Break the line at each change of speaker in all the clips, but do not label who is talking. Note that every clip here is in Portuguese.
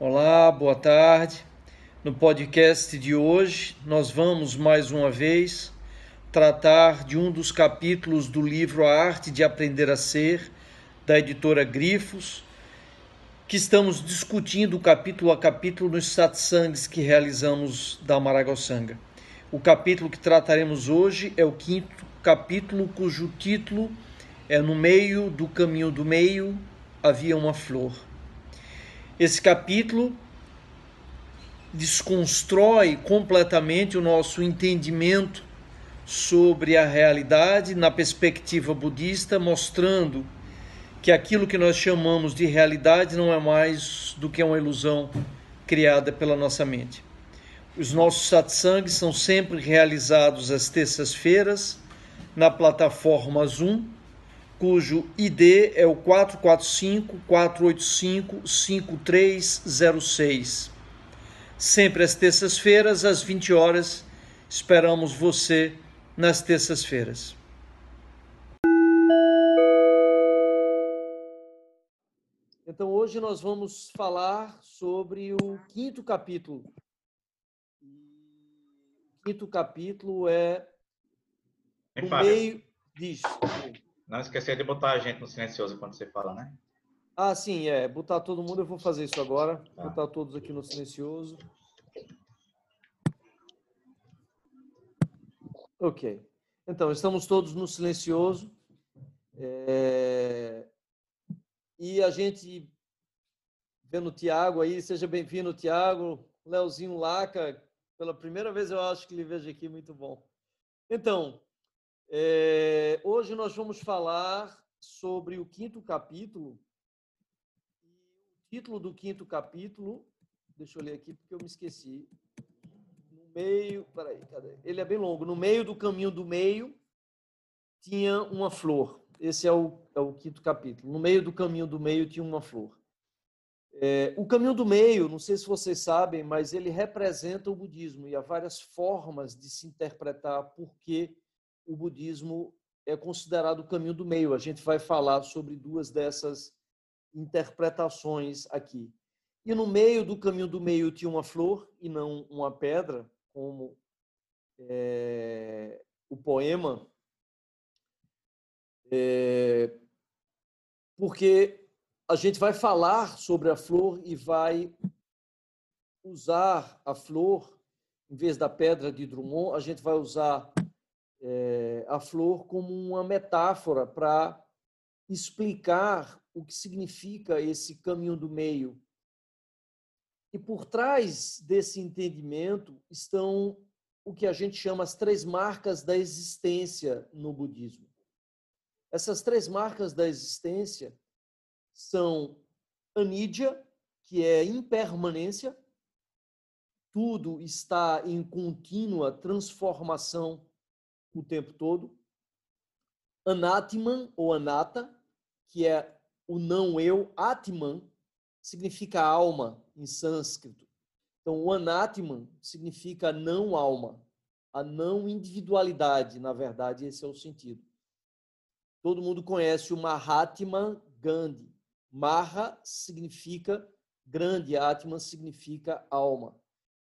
Olá, boa tarde. No podcast de hoje, nós vamos mais uma vez tratar de um dos capítulos do livro A Arte de Aprender a Ser, da editora Grifos, que estamos discutindo capítulo a capítulo nos satsangs que realizamos da Amaragosanga. O capítulo que trataremos hoje é o quinto capítulo, cujo título é No Meio do Caminho do Meio havia uma flor. Esse capítulo desconstrói completamente o nosso entendimento sobre a realidade na perspectiva budista, mostrando que aquilo que nós chamamos de realidade não é mais do que uma ilusão criada pela nossa mente. Os nossos satsangs são sempre realizados às terças-feiras na plataforma Zoom cujo ID é o 445-485-5306. Sempre às terças-feiras, às 20 horas. Esperamos você nas terças-feiras. Então, hoje nós vamos falar sobre o quinto capítulo. O quinto capítulo é.
No meio. Diz. Não esquecer de botar a gente no silencioso quando você fala, né?
Ah, sim, é. Botar todo mundo, eu vou fazer isso agora. Tá. Botar todos aqui no silencioso. Ok. Então, estamos todos no silencioso. É... E a gente vendo o Tiago aí, seja bem-vindo, Tiago. Leozinho Laca, pela primeira vez eu acho que lhe vejo aqui, muito bom. Então, é, hoje nós vamos falar sobre o quinto capítulo. O título do quinto capítulo, deixa eu ler aqui porque eu me esqueci. No meio, peraí, cadê? Ele é bem longo. No meio do caminho do meio tinha uma flor. Esse é o, é o quinto capítulo. No meio do caminho do meio tinha uma flor. É, o caminho do meio, não sei se vocês sabem, mas ele representa o budismo e há várias formas de se interpretar por que o budismo é considerado o caminho do meio. A gente vai falar sobre duas dessas interpretações aqui. E no meio do caminho do meio tinha uma flor e não uma pedra, como é, o poema, é, porque a gente vai falar sobre a flor e vai usar a flor, em vez da pedra de Drummond, a gente vai usar é, a flor como uma metáfora para explicar o que significa esse caminho do meio. E por trás desse entendimento estão o que a gente chama as três marcas da existência no budismo. Essas três marcas da existência são anidya, que é impermanência, tudo está em contínua transformação o tempo todo. Anatman ou anata, que é o não eu, Atman significa alma em sânscrito. Então, o anatman significa não alma, a não individualidade, na verdade, esse é o sentido. Todo mundo conhece o Mahatma Gandhi. Maha significa grande, Atman significa alma.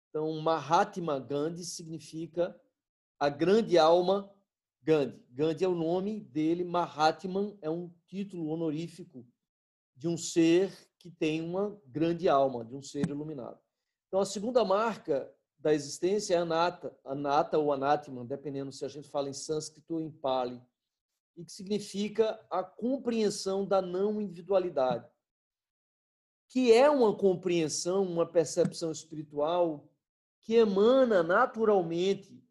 Então, Mahatma Gandhi significa a grande alma Gandhi. Gandhi é o nome dele, Mahatman é um título honorífico de um ser que tem uma grande alma, de um ser iluminado. Então, a segunda marca da existência é anata, anata ou anatman, dependendo se a gente fala em sânscrito ou em pali, e que significa a compreensão da não individualidade, que é uma compreensão, uma percepção espiritual que emana naturalmente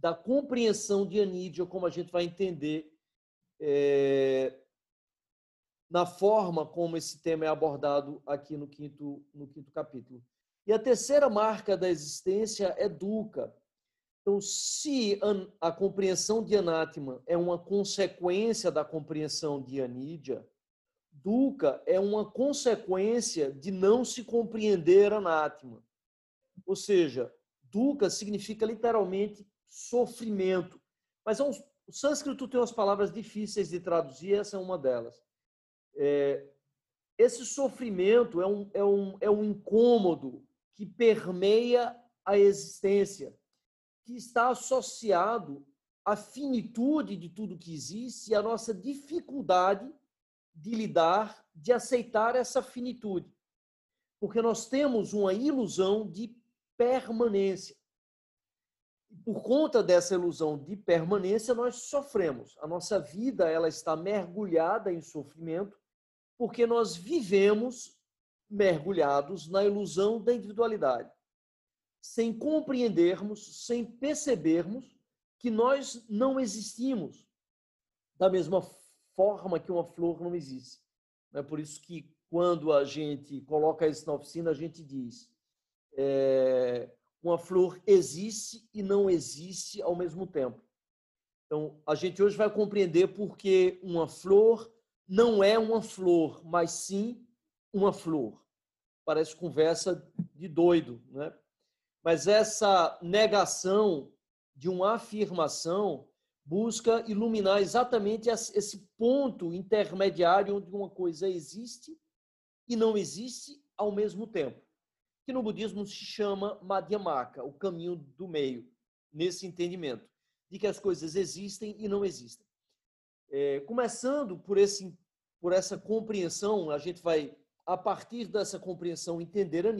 da compreensão de Anídia, como a gente vai entender é, na forma como esse tema é abordado aqui no quinto, no quinto capítulo. E a terceira marca da existência é Dukkha. Então, se a compreensão de Anatman é uma consequência da compreensão de Anídia, Dukkha é uma consequência de não se compreender Anatman. Ou seja, Dukkha significa literalmente sofrimento. Mas é um, o sânscrito tem umas palavras difíceis de traduzir, essa é uma delas. É, esse sofrimento é um, é, um, é um incômodo que permeia a existência, que está associado à finitude de tudo que existe e à nossa dificuldade de lidar, de aceitar essa finitude. Porque nós temos uma ilusão de permanência. Por conta dessa ilusão de permanência, nós sofremos. A nossa vida ela está mergulhada em sofrimento porque nós vivemos mergulhados na ilusão da individualidade, sem compreendermos, sem percebermos que nós não existimos da mesma forma que uma flor não existe. É por isso que quando a gente coloca isso na oficina, a gente diz é, uma flor existe e não existe ao mesmo tempo. Então, a gente hoje vai compreender porque uma flor não é uma flor, mas sim uma flor. Parece conversa de doido, né? Mas essa negação de uma afirmação busca iluminar exatamente esse ponto intermediário onde uma coisa existe e não existe ao mesmo tempo, que no budismo se chama Madhyamaka, o caminho do meio, nesse entendimento de que as coisas existem e não existem. É, começando por, esse, por essa compreensão, a gente vai, a partir dessa compreensão, entender a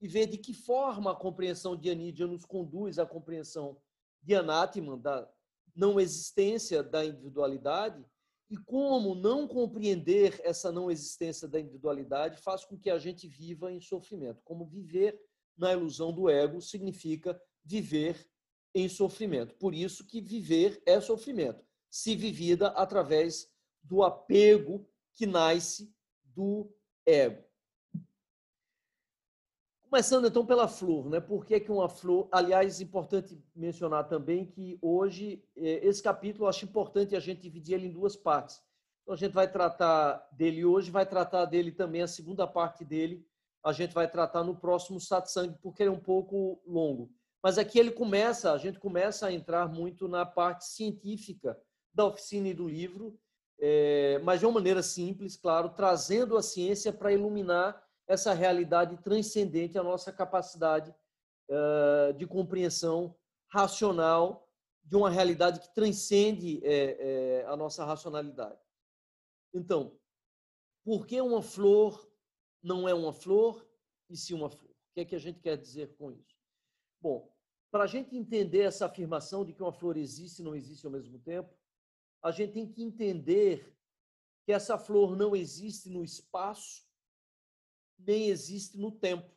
e ver de que forma a compreensão de Anídia nos conduz à compreensão de Anatman, da não existência da individualidade, e como não compreender essa não existência da individualidade faz com que a gente viva em sofrimento. Como viver na ilusão do ego significa viver em sofrimento. Por isso que viver é sofrimento, se vivida através do apego que nasce do ego. Começando então pela flor, né? Por que, que uma flor? Aliás, importante mencionar também que hoje eh, esse capítulo eu acho importante a gente dividir ele em duas partes. Então a gente vai tratar dele hoje, vai tratar dele também a segunda parte dele. A gente vai tratar no próximo satsang porque ele é um pouco longo. Mas aqui ele começa, a gente começa a entrar muito na parte científica da oficina e do livro, é, mas de uma maneira simples, claro, trazendo a ciência para iluminar essa realidade transcendente à nossa capacidade uh, de compreensão racional de uma realidade que transcende é, é, a nossa racionalidade. Então, por que uma flor não é uma flor e se uma flor? O que é que a gente quer dizer com isso? Bom, para a gente entender essa afirmação de que uma flor existe e não existe ao mesmo tempo, a gente tem que entender que essa flor não existe no espaço, nem existe no tempo.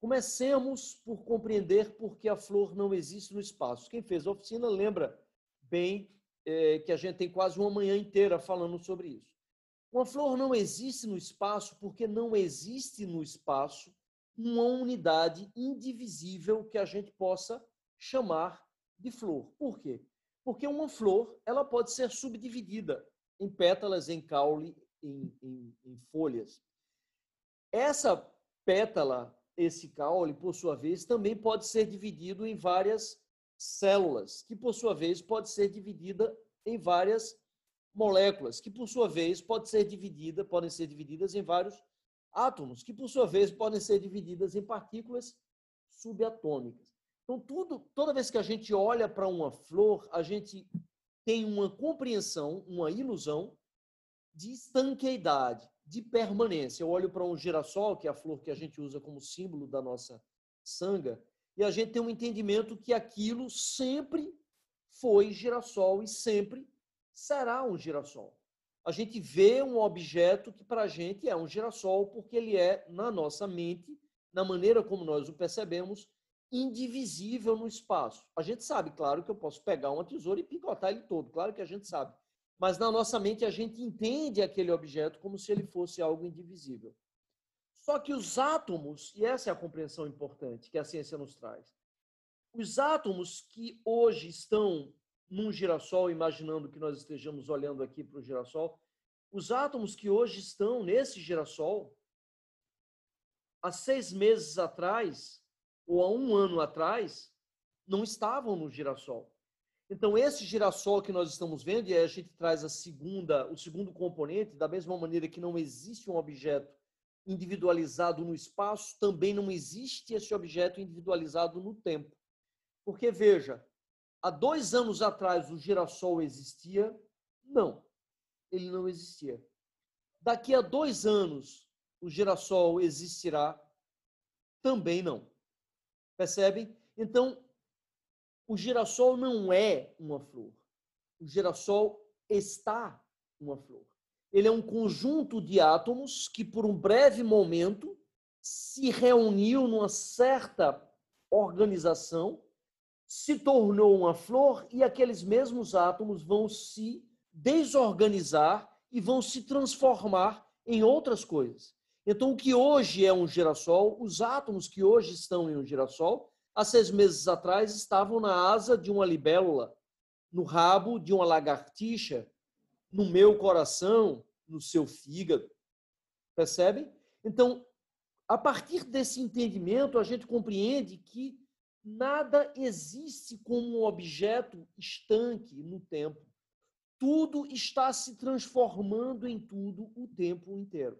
Comecemos por compreender por que a flor não existe no espaço. Quem fez a oficina lembra bem é, que a gente tem quase uma manhã inteira falando sobre isso. Uma flor não existe no espaço porque não existe no espaço uma unidade indivisível que a gente possa chamar de flor. Por quê? Porque uma flor ela pode ser subdividida em pétalas, em caule, em, em, em folhas. Essa pétala, esse caule, por sua vez, também pode ser dividido em várias células, que por sua vez pode ser dividida em várias moléculas, que por sua vez pode ser dividida, podem ser divididas em vários átomos, que por sua vez podem ser divididas em partículas subatômicas. Então, tudo, toda vez que a gente olha para uma flor, a gente tem uma compreensão, uma ilusão de estanqueidade, de permanência. Eu olho para um girassol, que é a flor que a gente usa como símbolo da nossa sanga, e a gente tem um entendimento que aquilo sempre foi girassol e sempre será um girassol a gente vê um objeto que para a gente é um girassol, porque ele é, na nossa mente, na maneira como nós o percebemos, indivisível no espaço. A gente sabe, claro, que eu posso pegar uma tesoura e picotar ele todo, claro que a gente sabe. Mas na nossa mente a gente entende aquele objeto como se ele fosse algo indivisível. Só que os átomos, e essa é a compreensão importante que a ciência nos traz, os átomos que hoje estão num girassol, imaginando que nós estejamos olhando aqui para o girassol, os átomos que hoje estão nesse girassol, há seis meses atrás, ou há um ano atrás, não estavam no girassol. Então, esse girassol que nós estamos vendo, e aí a gente traz a segunda, o segundo componente, da mesma maneira que não existe um objeto individualizado no espaço, também não existe esse objeto individualizado no tempo. Porque, veja, há dois anos atrás o girassol existia? Não, ele não existia. Daqui a dois anos o girassol existirá? Também não. Percebem? Então, o girassol não é uma flor. O girassol está uma flor. Ele é um conjunto de átomos que, por um breve momento, se reuniu numa certa organização, se tornou uma flor e aqueles mesmos átomos vão se desorganizar e vão se transformar em outras coisas. Então, o que hoje é um girassol, os átomos que hoje estão em um girassol, há seis meses atrás estavam na asa de uma libélula, no rabo de uma lagartixa, no meu coração, no seu fígado. Percebem? Então, a partir desse entendimento, a gente compreende que nada existe como um objeto estanque no tempo. Tudo está se transformando em tudo o tempo inteiro.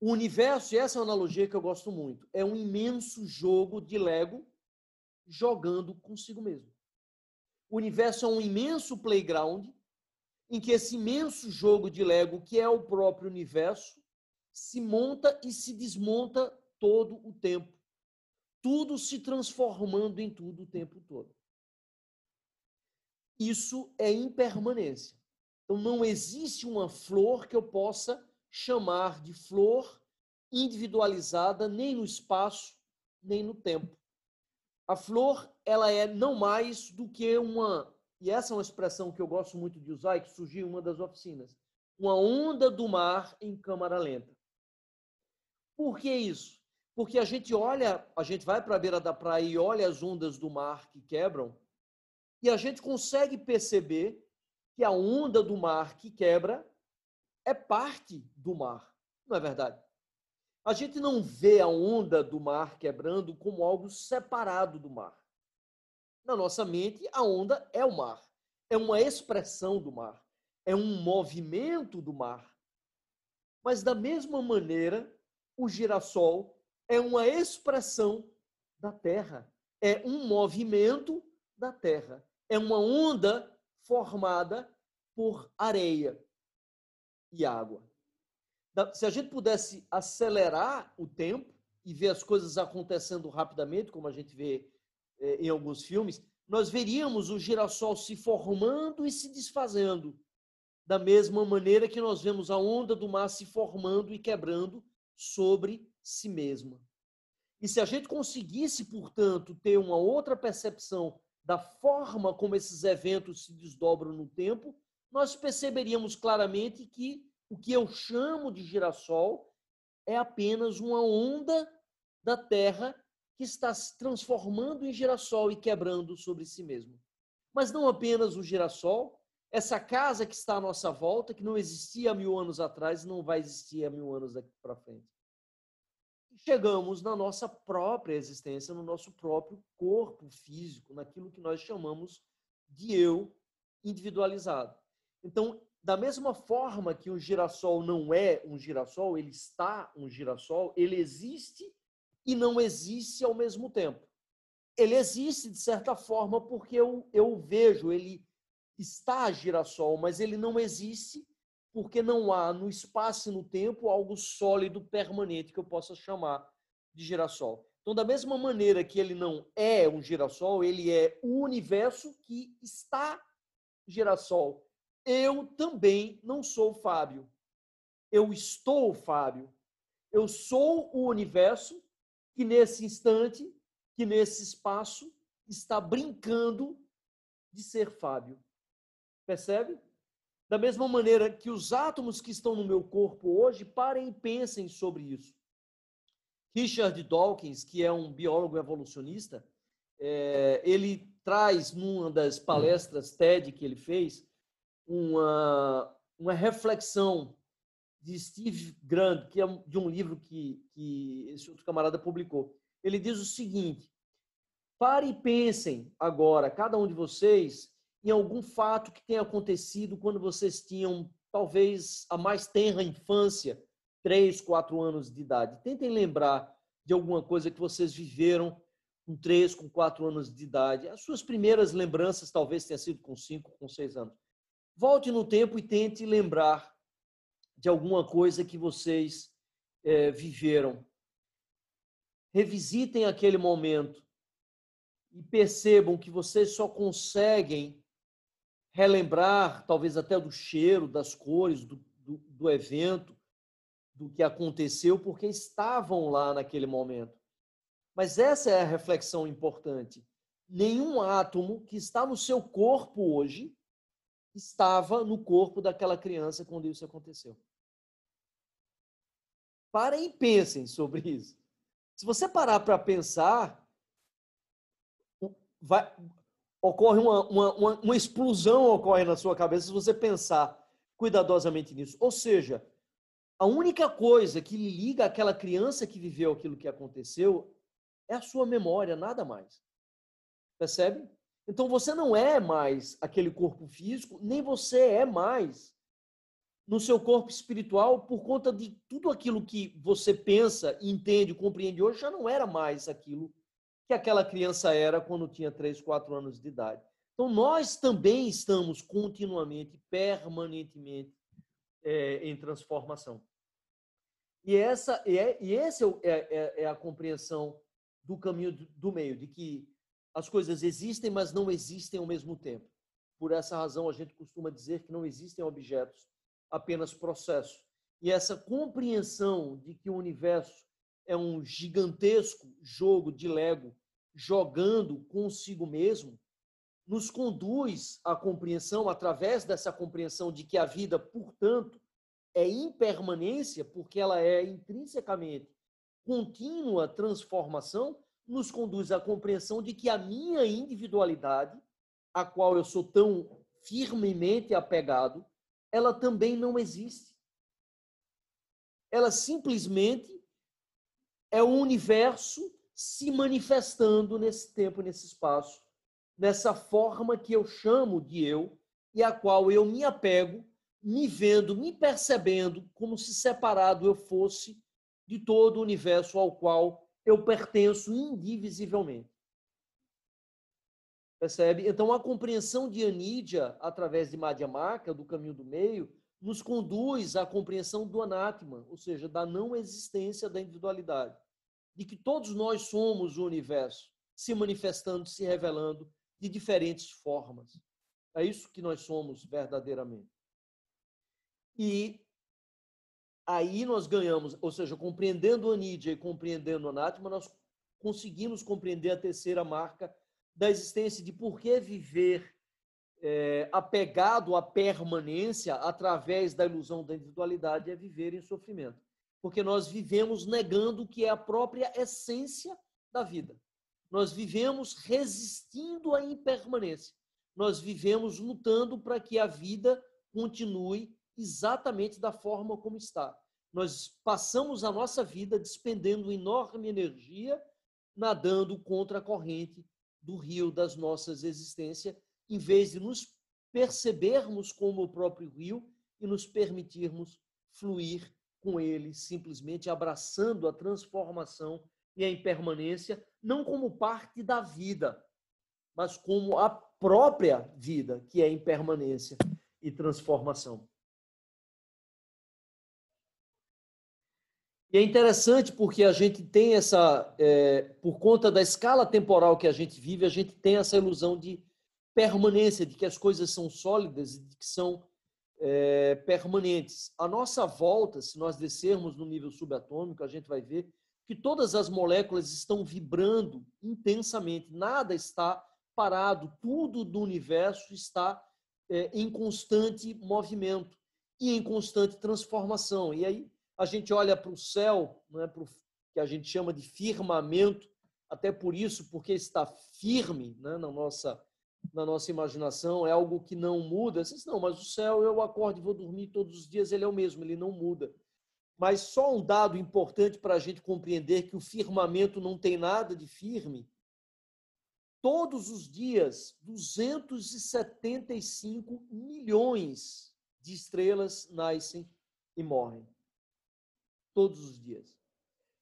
O universo, e essa é uma analogia que eu gosto muito, é um imenso jogo de Lego jogando consigo mesmo. O universo é um imenso playground em que esse imenso jogo de Lego, que é o próprio universo, se monta e se desmonta todo o tempo. Tudo se transformando em tudo o tempo todo. Isso é impermanência. Então não existe uma flor que eu possa chamar de flor individualizada nem no espaço, nem no tempo. A flor, ela é não mais do que uma, e essa é uma expressão que eu gosto muito de usar e que surgiu em uma das oficinas, uma onda do mar em câmara lenta. Por que isso? Porque a gente olha, a gente vai para a beira da praia e olha as ondas do mar que quebram, e a gente consegue perceber que a onda do mar que quebra é parte do mar, não é verdade? A gente não vê a onda do mar quebrando como algo separado do mar. Na nossa mente, a onda é o mar, é uma expressão do mar, é um movimento do mar. Mas, da mesma maneira, o girassol é uma expressão da terra, é um movimento da terra, é uma onda formada por areia e água. Se a gente pudesse acelerar o tempo e ver as coisas acontecendo rapidamente, como a gente vê é, em alguns filmes, nós veríamos o girassol se formando e se desfazendo, da mesma maneira que nós vemos a onda do mar se formando e quebrando sobre si mesma. E se a gente conseguisse, portanto, ter uma outra percepção da forma como esses eventos se desdobram no tempo, nós perceberíamos claramente que o que eu chamo de girassol é apenas uma onda da Terra que está se transformando em girassol e quebrando sobre si mesmo. Mas não apenas o girassol, essa casa que está à nossa volta, que não existia há mil anos atrás não vai existir há mil anos daqui para frente. Chegamos na nossa própria existência, no nosso próprio corpo físico, naquilo que nós chamamos de eu individualizado. Então, da mesma forma que o girassol não é um girassol, ele está um girassol, ele existe e não existe ao mesmo tempo. Ele existe, de certa forma, porque eu, eu vejo, ele está girassol, mas ele não existe porque não há no espaço e no tempo algo sólido, permanente, que eu possa chamar de girassol. Então, da mesma maneira que ele não é um girassol, ele é o universo que está girassol eu também não sou Fábio. Eu estou Fábio. Eu sou o universo que nesse instante, que nesse espaço, está brincando de ser Fábio. Percebe? Da mesma maneira que os átomos que estão no meu corpo hoje, parem e pensem sobre isso. Richard Dawkins, que é um biólogo evolucionista, é, ele traz numa das palestras TED que ele fez, uma, uma reflexão de Steve Grant, que é de um livro que, que esse outro camarada publicou. Ele diz o seguinte: Pare e pensem agora, cada um de vocês, em algum fato que tenha acontecido quando vocês tinham talvez a mais tenra infância, três, quatro anos de idade. Tentem lembrar de alguma coisa que vocês viveram com três, com quatro anos de idade. As suas primeiras lembranças talvez tenham sido com cinco, com seis anos. Volte no tempo e tente lembrar de alguma coisa que vocês é, viveram. Revisitem aquele momento e percebam que vocês só conseguem relembrar, talvez até do cheiro, das cores, do, do, do evento, do que aconteceu, porque estavam lá naquele momento. Mas essa é a reflexão importante. Nenhum átomo que está no seu corpo hoje estava no corpo daquela criança quando isso aconteceu. Parem e pensem sobre isso. Se você parar para pensar, vai, ocorre uma, uma, uma, uma explosão ocorre na sua cabeça se você pensar cuidadosamente nisso. Ou seja, a única coisa que liga aquela criança que viveu aquilo que aconteceu é a sua memória, nada mais. Percebe? Então você não é mais aquele corpo físico, nem você é mais no seu corpo espiritual por conta de tudo aquilo que você pensa, entende, compreende hoje, já não era mais aquilo que aquela criança era quando tinha 3, 4 anos de idade. Então, nós também estamos continuamente, permanentemente é, em transformação. E essa é, e esse é, é, é, a compreensão do caminho do meio, de que as coisas existem, mas não existem ao mesmo tempo. Por essa razão, a gente costuma dizer que não existem objetos, apenas processos. E essa compreensão de que o universo é um gigantesco jogo de Lego jogando consigo mesmo, nos conduz à compreensão, através dessa compreensão de que a vida, portanto, é impermanência, porque ela é intrinsecamente contínua transformação, nos conduz à compreensão de que a minha individualidade, a qual eu sou tão firmemente apegado, ela também não existe. Ela simplesmente é o universo se manifestando nesse tempo, nesse espaço, nessa forma que eu chamo de eu e a qual eu me apego, me vendo, me percebendo como se separado eu fosse de todo o universo ao qual eu pertenço indivisivelmente. Percebe? Então, a compreensão de Anídia, através de Madhyamaka, do caminho do meio, nos conduz à compreensão do anátema, ou seja, da não existência da individualidade de que todos nós somos o universo, se manifestando, se revelando de diferentes formas. É isso que nós somos verdadeiramente. E aí nós ganhamos, ou seja, compreendendo a Nídia e compreendendo a Anátema, nós conseguimos compreender a terceira marca da existência de por que viver é, apegado à permanência através da ilusão da individualidade é viver em sofrimento porque nós vivemos negando o que é a própria essência da vida. Nós vivemos resistindo à impermanência. Nós vivemos lutando para que a vida continue exatamente da forma como está. Nós passamos a nossa vida despendendo enorme energia nadando contra a corrente do rio das nossas existências, em vez de nos percebermos como o próprio rio e nos permitirmos fluir com ele, simplesmente abraçando a transformação e a impermanência, não como parte da vida, mas como a própria vida, que é impermanência e transformação. E é interessante porque a gente tem essa, é, por conta da escala temporal que a gente vive, a gente tem essa ilusão de permanência, de que as coisas são sólidas e de que são é, permanentes. A nossa volta, se nós descermos no nível subatômico, a gente vai ver que todas as moléculas estão vibrando intensamente, nada está parado, tudo do universo está é, em constante movimento e em constante transformação. E aí a gente olha para o céu, né, para o que a gente chama de firmamento, até por isso, porque está firme né, na nossa na nossa imaginação, é algo que não muda. Você diz, não, mas o céu eu acordo e vou dormir todos os dias, ele é o mesmo, ele não muda. Mas só um dado importante para a gente compreender que o firmamento não tem nada de firme todos os dias 275 milhões de estrelas nascem e morrem. Todos os dias.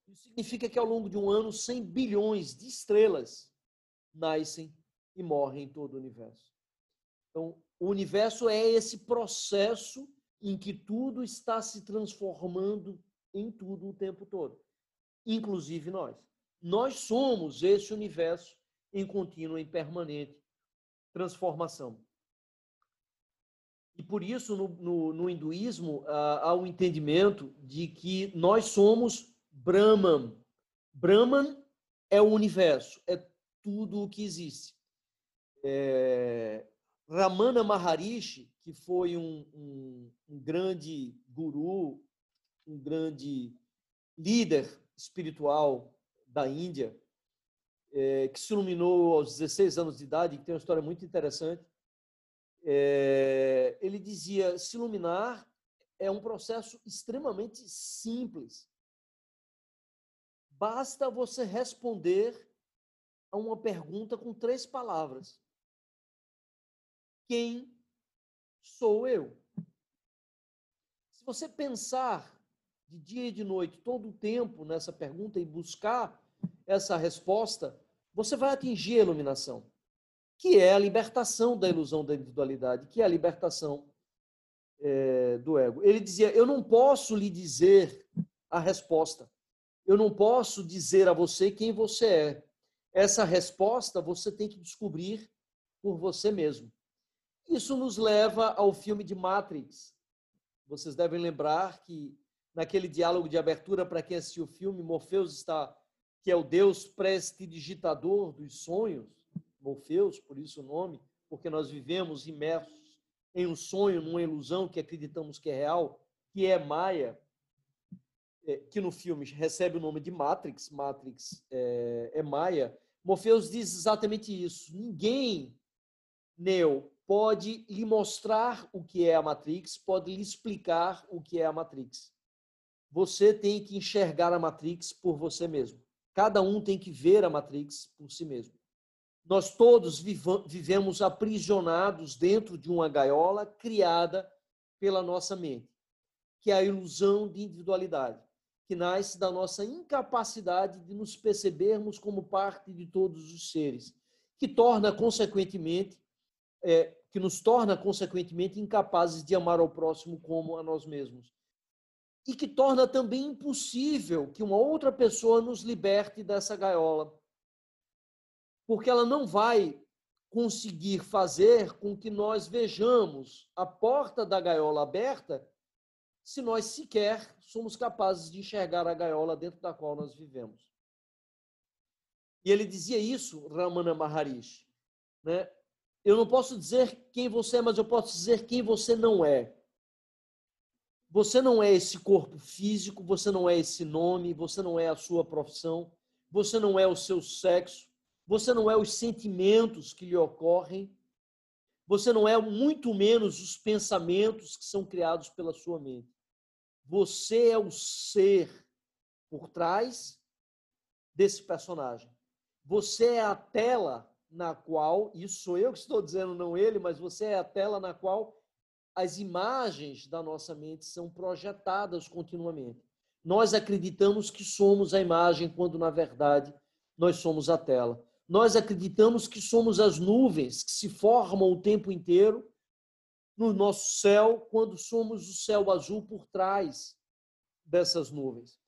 Isso significa que ao longo de um ano, 100 bilhões de estrelas nascem e morrem em todo o universo. Então, o universo é esse processo em que tudo está se transformando em tudo o tempo todo, inclusive nós. Nós somos esse universo em contínua e permanente transformação. E por isso, no, no, no hinduísmo, há o entendimento de que nós somos Brahman. Brahman é o universo, é tudo o que existe. É, Ramana Maharishi, que foi um, um, um grande guru, um grande líder espiritual da Índia, é, que se iluminou aos 16 anos de idade, que tem uma história muito interessante. É, ele dizia: se iluminar é um processo extremamente simples. Basta você responder a uma pergunta com três palavras: Quem sou eu? Se você pensar de dia e de noite, todo o tempo nessa pergunta e buscar essa resposta, você vai atingir a iluminação, que é a libertação da ilusão da individualidade, que é a libertação é, do ego. Ele dizia: Eu não posso lhe dizer a resposta. Eu não posso dizer a você quem você é. Essa resposta você tem que descobrir por você mesmo. Isso nos leva ao filme de Matrix. Vocês devem lembrar que naquele diálogo de abertura para quem assistiu o filme, Morpheus está que é o Deus prestidigitador dos sonhos, Morpheus, por isso o nome, porque nós vivemos imersos em um sonho, numa ilusão que acreditamos que é real, que é Maia, é, que no filme recebe o nome de Matrix, Matrix é, é Maia. Morpheus diz exatamente isso. Ninguém, Neo, pode lhe mostrar o que é a Matrix, pode lhe explicar o que é a Matrix. Você tem que enxergar a Matrix por você mesmo. Cada um tem que ver a Matrix por si mesmo. Nós todos vivemos aprisionados dentro de uma gaiola criada pela nossa mente, que é a ilusão de individualidade, que nasce da nossa incapacidade de nos percebermos como parte de todos os seres, que torna consequentemente é, que nos torna consequentemente incapazes de amar ao próximo como a nós mesmos e que torna também impossível que uma outra pessoa nos liberte dessa gaiola. Porque ela não vai conseguir fazer com que nós vejamos a porta da gaiola aberta se nós sequer somos capazes de enxergar a gaiola dentro da qual nós vivemos. E ele dizia isso, Ramana Maharishi. Né? Eu não posso dizer quem você é, mas eu posso dizer quem você não é. Você não é esse corpo físico, você não é esse nome, você não é a sua profissão, você não é o seu sexo, você não é os sentimentos que lhe ocorrem, você não é muito menos os pensamentos que são criados pela sua mente. Você é o ser por trás desse personagem. Você é a tela na qual, isso sou eu que estou dizendo, não ele, mas você é a tela na qual as imagens da nossa mente são projetadas continuamente. Nós acreditamos que somos a imagem, quando na verdade nós somos a tela. Nós acreditamos que somos as nuvens que se formam o tempo inteiro no nosso céu, quando somos o céu azul por trás dessas nuvens.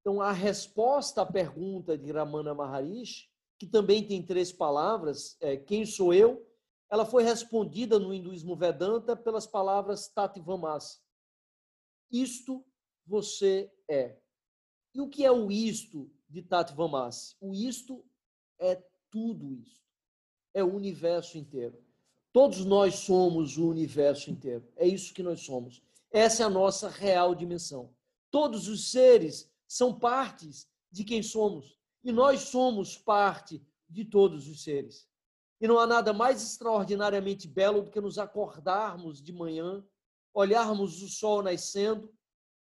Então, a resposta à pergunta de Ramana Maharishi, que também tem três palavras, é quem sou eu? ela foi respondida no hinduísmo Vedanta pelas palavras Tatvamasi. Isto você é. E o que é o isto de Tatvamasi? O isto é tudo isto. É o universo inteiro. Todos nós somos o universo inteiro. É isso que nós somos. Essa é a nossa real dimensão. Todos os seres são partes de quem somos. E nós somos parte de todos os seres. E não há nada mais extraordinariamente belo do que nos acordarmos de manhã, olharmos o sol nascendo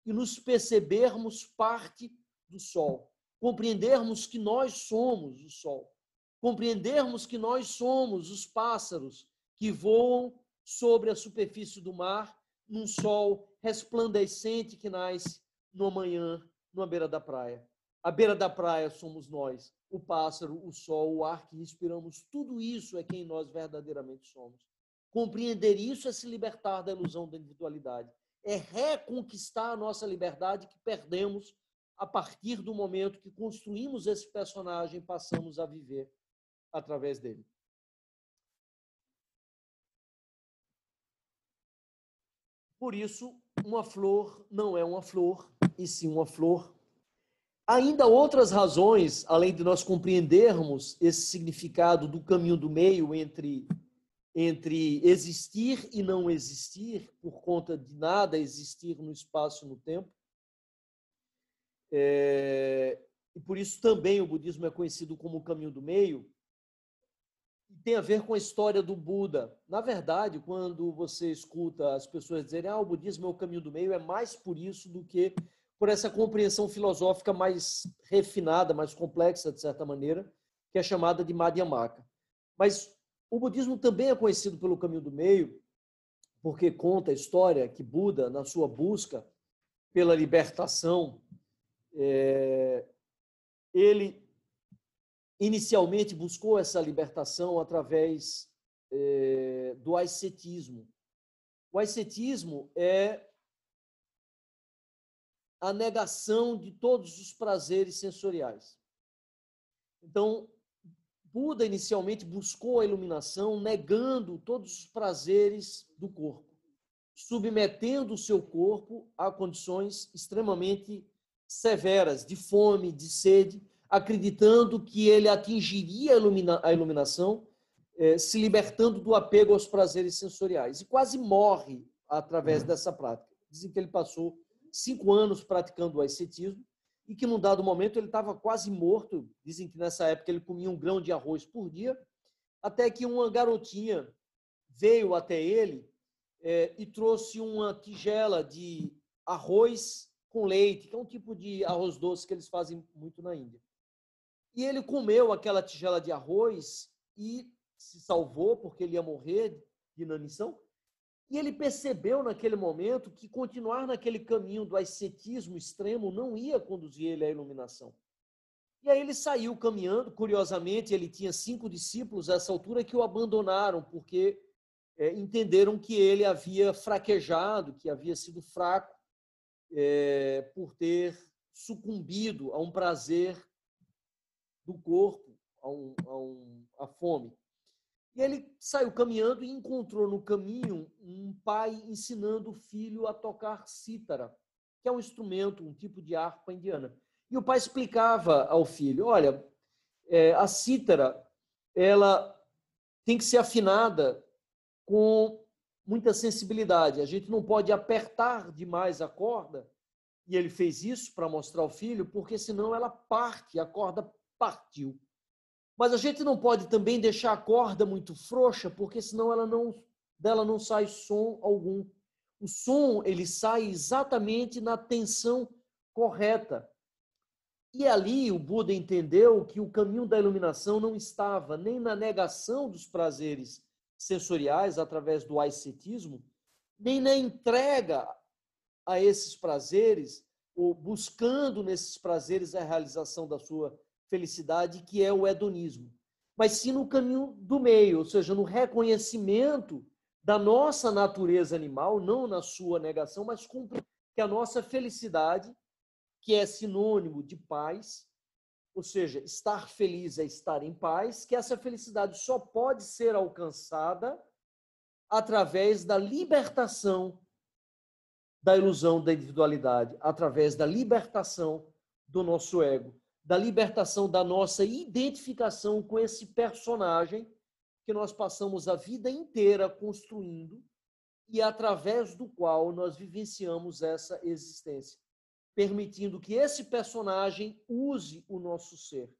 e nos percebermos parte do sol, compreendermos que nós somos o sol, compreendermos que nós somos os pássaros que voam sobre a superfície do mar num sol resplandecente que nasce numa manhã, numa beira da praia. A beira da praia somos nós, o pássaro, o sol, o ar que respiramos, tudo isso é quem nós verdadeiramente somos. Compreender isso é se libertar da ilusão da individualidade, é reconquistar a nossa liberdade que perdemos a partir do momento que construímos esse personagem, passamos a viver através dele. Por isso, uma flor não é uma flor, e sim uma flor. Ainda outras razões, além de nós compreendermos esse significado do caminho do meio entre, entre existir e não existir, por conta de nada existir no espaço e no tempo. É, e por isso também o budismo é conhecido como o caminho do meio, tem a ver com a história do Buda. Na verdade, quando você escuta as pessoas dizerem ah, o budismo é o caminho do meio, é mais por isso do que por essa compreensão filosófica mais refinada, mais complexa, de certa maneira, que é chamada de Madhyamaka. Mas o budismo também é conhecido pelo caminho do meio, porque conta a história que Buda, na sua busca pela libertação, é, ele inicialmente buscou essa libertação através é, do ascetismo. O ascetismo é a negação de todos os prazeres sensoriais. Então, Buda inicialmente buscou a iluminação negando todos os prazeres do corpo, submetendo o seu corpo a condições extremamente severas de fome, de sede, acreditando que ele atingiria a, ilumina, a iluminação, eh, se libertando do apego aos prazeres sensoriais. E quase morre através uhum. dessa prática. Dizem que ele passou cinco anos praticando o ascetismo e que, num dado momento, ele estava quase morto. Dizem que nessa época ele comia um grão de arroz por dia, até que uma garotinha veio até ele eh, e trouxe uma tigela de arroz com leite, que é um tipo de arroz doce que eles fazem muito na Índia. E ele comeu aquela tigela de arroz e se salvou porque ele ia morrer de inanição. E ele percebeu naquele momento que continuar naquele caminho do ascetismo extremo não ia conduzir ele à iluminação. E aí ele saiu caminhando, curiosamente, ele tinha cinco discípulos a essa altura que o abandonaram, porque é, entenderam que ele havia fraquejado, que havia sido fraco é, por ter sucumbido a um prazer do corpo a, um, a, um, a fome. E ele saiu caminhando e encontrou no caminho um pai ensinando o filho a tocar cítara, que é um instrumento, um tipo de harpa indiana. E o pai explicava ao filho: olha, é, a cítara ela tem que ser afinada com muita sensibilidade. A gente não pode apertar demais a corda. E ele fez isso para mostrar ao filho, porque senão ela parte, a corda partiu. Mas a gente não pode também deixar a corda muito frouxa, porque senão ela não, dela não sai som algum. O som ele sai exatamente na tensão correta. E ali o Buda entendeu que o caminho da iluminação não estava nem na negação dos prazeres sensoriais através do ascetismo, nem na entrega a esses prazeres, ou buscando nesses prazeres a realização da sua felicidade, que é o hedonismo, mas sim no caminho do meio, ou seja, no reconhecimento da nossa natureza animal, não na sua negação, mas que a nossa felicidade, que é sinônimo de paz, ou seja, estar feliz é estar em paz, que essa felicidade só pode ser alcançada através da libertação da ilusão da individualidade, através da libertação do nosso ego da libertação da nossa identificação com esse personagem que nós passamos a vida inteira construindo e através do qual nós vivenciamos essa existência, permitindo que esse personagem use o nosso ser,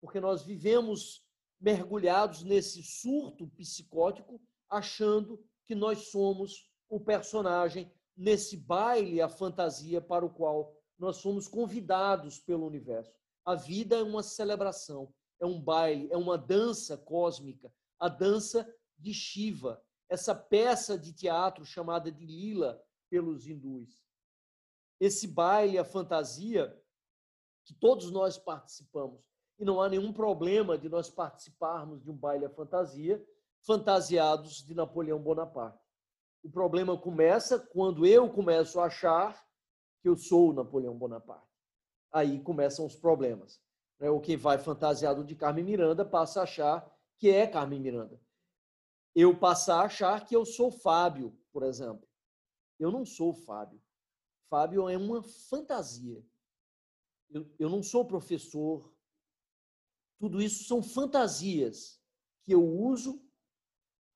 porque nós vivemos mergulhados nesse surto psicótico, achando que nós somos o personagem nesse baile, a fantasia para o qual nós somos convidados pelo universo. A vida é uma celebração. é um baile, é uma dança cósmica, a dança de Shiva, essa peça de teatro chamada de Lila pelos hindus. Esse baile, a fantasia, que todos nós participamos, e não há nenhum problema de nós participarmos de um baile a fantasia, fantasiados de Napoleão Bonaparte. O problema começa quando eu começo a achar que eu sou Napoleão Bonaparte. Aí começam os problemas. Né? Ou quem vai fantasiado de Carmen Miranda passa a achar que é Carmen Miranda. Eu passar a achar que eu sou Fábio, por exemplo. Eu não sou Fábio. Fábio é uma fantasia. Eu, eu não sou professor. Tudo isso são fantasias que eu uso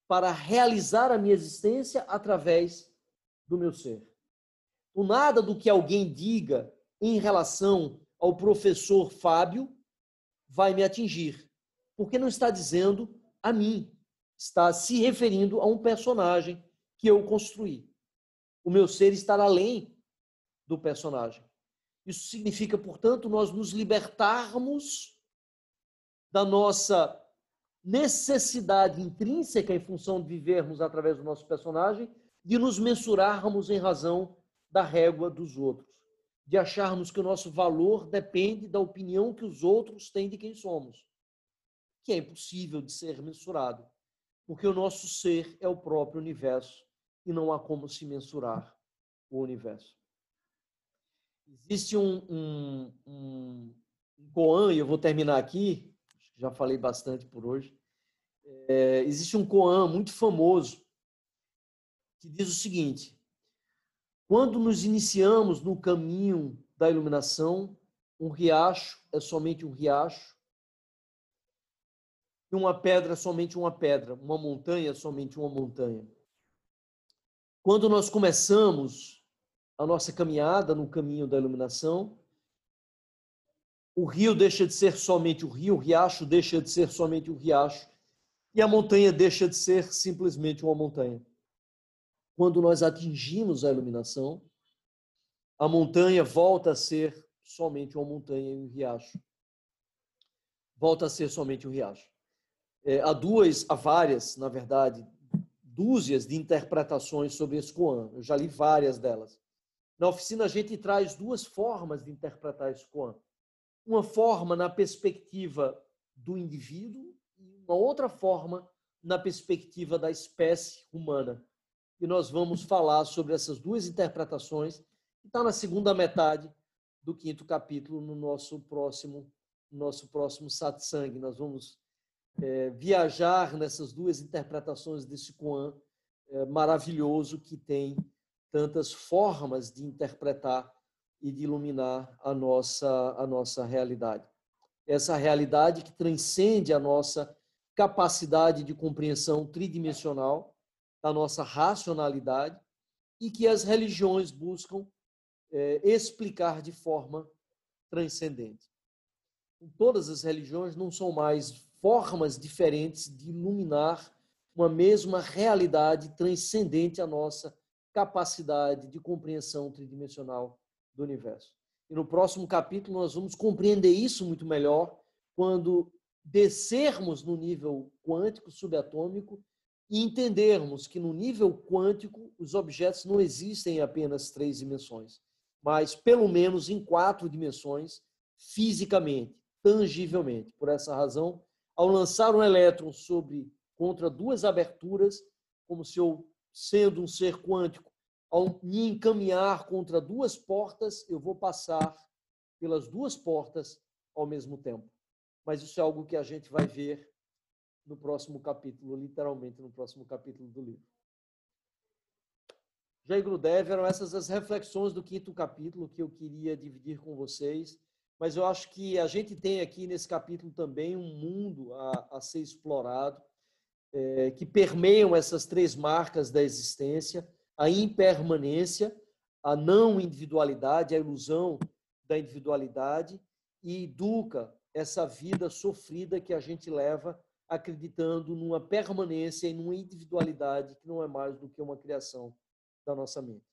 para realizar a minha existência através do meu ser. O nada do que alguém diga em relação ao professor Fábio vai me atingir, porque não está dizendo a mim, está se referindo a um personagem que eu construí. O meu ser está além do personagem. Isso significa, portanto, nós nos libertarmos da nossa necessidade intrínseca, em função de vivermos através do nosso personagem, de nos mensurarmos em razão da régua dos outros, de acharmos que o nosso valor depende da opinião que os outros têm de quem somos, que é impossível de ser mensurado, porque o nosso ser é o próprio universo e não há como se mensurar o universo. Existe um, um, um, um Koan, e eu vou terminar aqui, já falei bastante por hoje. É, existe um Koan muito famoso que diz o seguinte: quando nos iniciamos no caminho da iluminação, um riacho é somente um riacho, e uma pedra é somente uma pedra, uma montanha é somente uma montanha. Quando nós começamos a nossa caminhada no caminho da iluminação, o rio deixa de ser somente o rio, o riacho deixa de ser somente o riacho, e a montanha deixa de ser simplesmente uma montanha. Quando nós atingimos a iluminação, a montanha volta a ser somente uma montanha e um riacho. Volta a ser somente um riacho. É, há duas, há várias, na verdade, dúzias de interpretações sobre esse. Eu já li várias delas. Na oficina, a gente traz duas formas de interpretar esse uma forma na perspectiva do indivíduo e uma outra forma na perspectiva da espécie humana. E nós vamos falar sobre essas duas interpretações, que está na segunda metade do quinto capítulo, no nosso próximo, nosso próximo satsang. Nós vamos é, viajar nessas duas interpretações desse Koan é, maravilhoso que tem tantas formas de interpretar e de iluminar a nossa, a nossa realidade. Essa realidade que transcende a nossa capacidade de compreensão tridimensional, da nossa racionalidade, e que as religiões buscam é, explicar de forma transcendente. Todas as religiões não são mais formas diferentes de iluminar uma mesma realidade transcendente à nossa capacidade de compreensão tridimensional do universo. E no próximo capítulo nós vamos compreender isso muito melhor quando descermos no nível quântico subatômico e entendermos que no nível quântico os objetos não existem em apenas três dimensões, mas pelo menos em quatro dimensões fisicamente, tangivelmente. Por essa razão, ao lançar um elétron sobre contra duas aberturas, como se eu sendo um ser quântico ao me encaminhar contra duas portas, eu vou passar pelas duas portas ao mesmo tempo. Mas isso é algo que a gente vai ver no próximo capítulo, literalmente no próximo capítulo do livro. Jair Grudev, eram essas as reflexões do quinto capítulo que eu queria dividir com vocês, mas eu acho que a gente tem aqui nesse capítulo também um mundo a, a ser explorado, é, que permeiam essas três marcas da existência, a impermanência, a não individualidade, a ilusão da individualidade e educa essa vida sofrida que a gente leva acreditando numa permanência e numa individualidade que não é mais do que uma criação da nossa mente.